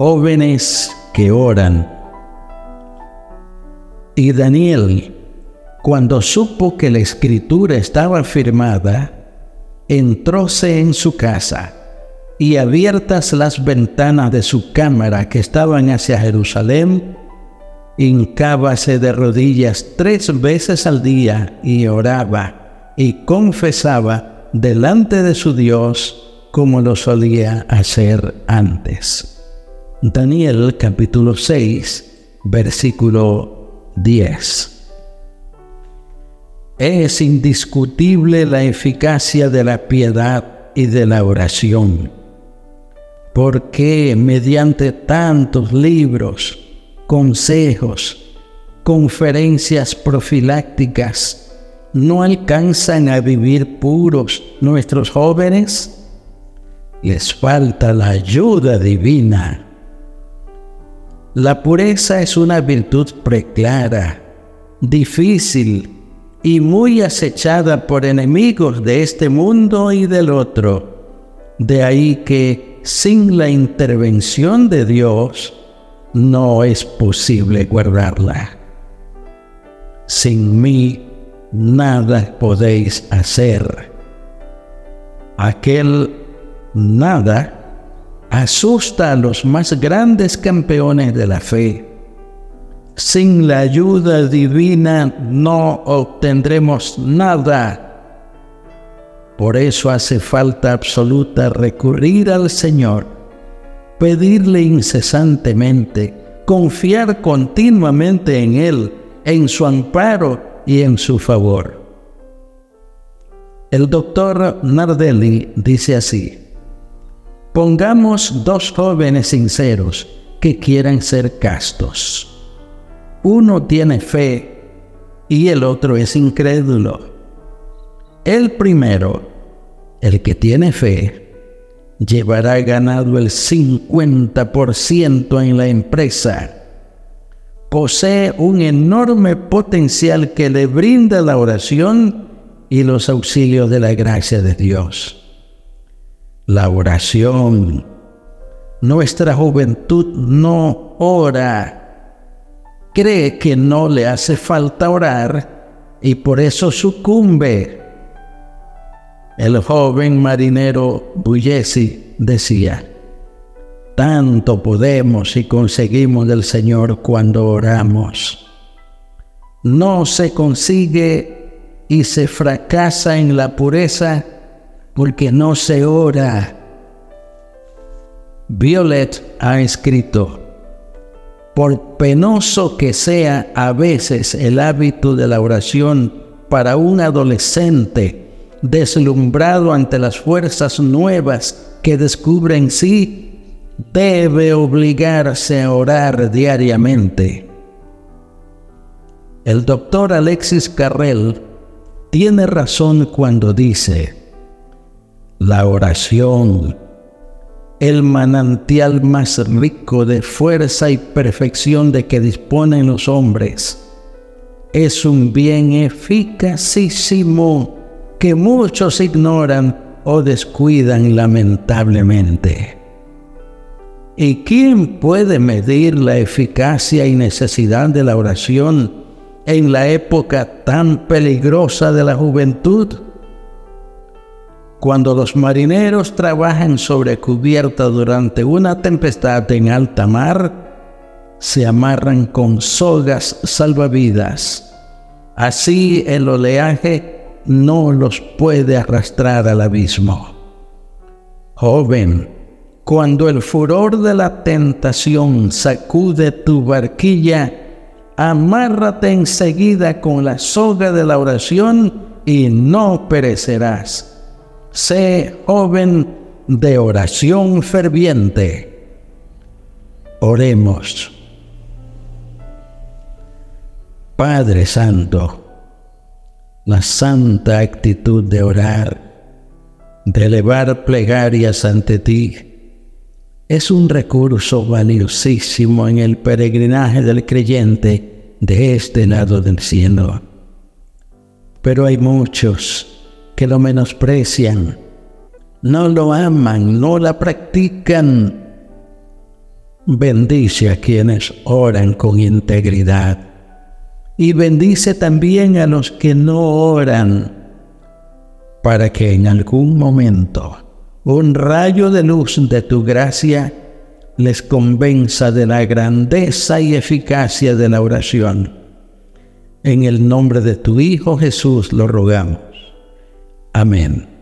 Jóvenes que oran. Y Daniel, cuando supo que la escritura estaba firmada, entróse en su casa y abiertas las ventanas de su cámara que estaban hacia Jerusalén, hincábase de rodillas tres veces al día y oraba y confesaba delante de su Dios como lo solía hacer antes. Daniel capítulo 6, versículo 10. Es indiscutible la eficacia de la piedad y de la oración, porque mediante tantos libros, consejos, conferencias profilácticas, no alcanzan a vivir puros nuestros jóvenes? Les falta la ayuda divina la pureza es una virtud preclara, difícil y muy acechada por enemigos de este mundo y del otro. De ahí que sin la intervención de Dios no es posible guardarla. Sin mí nada podéis hacer. Aquel nada asusta a los más grandes campeones de la fe. Sin la ayuda divina no obtendremos nada. Por eso hace falta absoluta recurrir al Señor, pedirle incesantemente, confiar continuamente en Él, en su amparo y en su favor. El doctor Nardelli dice así, Pongamos dos jóvenes sinceros que quieran ser castos. Uno tiene fe y el otro es incrédulo. El primero, el que tiene fe, llevará ganado el 50% en la empresa. Posee un enorme potencial que le brinda la oración y los auxilios de la gracia de Dios la oración. Nuestra juventud no ora, cree que no le hace falta orar y por eso sucumbe. El joven marinero Bullesi decía, tanto podemos y conseguimos del Señor cuando oramos. No se consigue y se fracasa en la pureza porque no se ora. Violet ha escrito, por penoso que sea a veces el hábito de la oración para un adolescente deslumbrado ante las fuerzas nuevas que descubre en sí, debe obligarse a orar diariamente. El doctor Alexis Carrel tiene razón cuando dice, la oración, el manantial más rico de fuerza y perfección de que disponen los hombres, es un bien eficacísimo que muchos ignoran o descuidan lamentablemente. ¿Y quién puede medir la eficacia y necesidad de la oración en la época tan peligrosa de la juventud? Cuando los marineros trabajan sobre cubierta durante una tempestad en alta mar, se amarran con sogas salvavidas. Así el oleaje no los puede arrastrar al abismo. Joven, cuando el furor de la tentación sacude tu barquilla, amárrate enseguida con la soga de la oración y no perecerás sé joven de oración ferviente. Oremos. Padre Santo, la santa actitud de orar, de elevar plegarias ante ti, es un recurso valiosísimo en el peregrinaje del creyente de este lado del cielo. Pero hay muchos que lo menosprecian, no lo aman, no la practican. Bendice a quienes oran con integridad y bendice también a los que no oran, para que en algún momento un rayo de luz de tu gracia les convenza de la grandeza y eficacia de la oración. En el nombre de tu Hijo Jesús lo rogamos. Amén.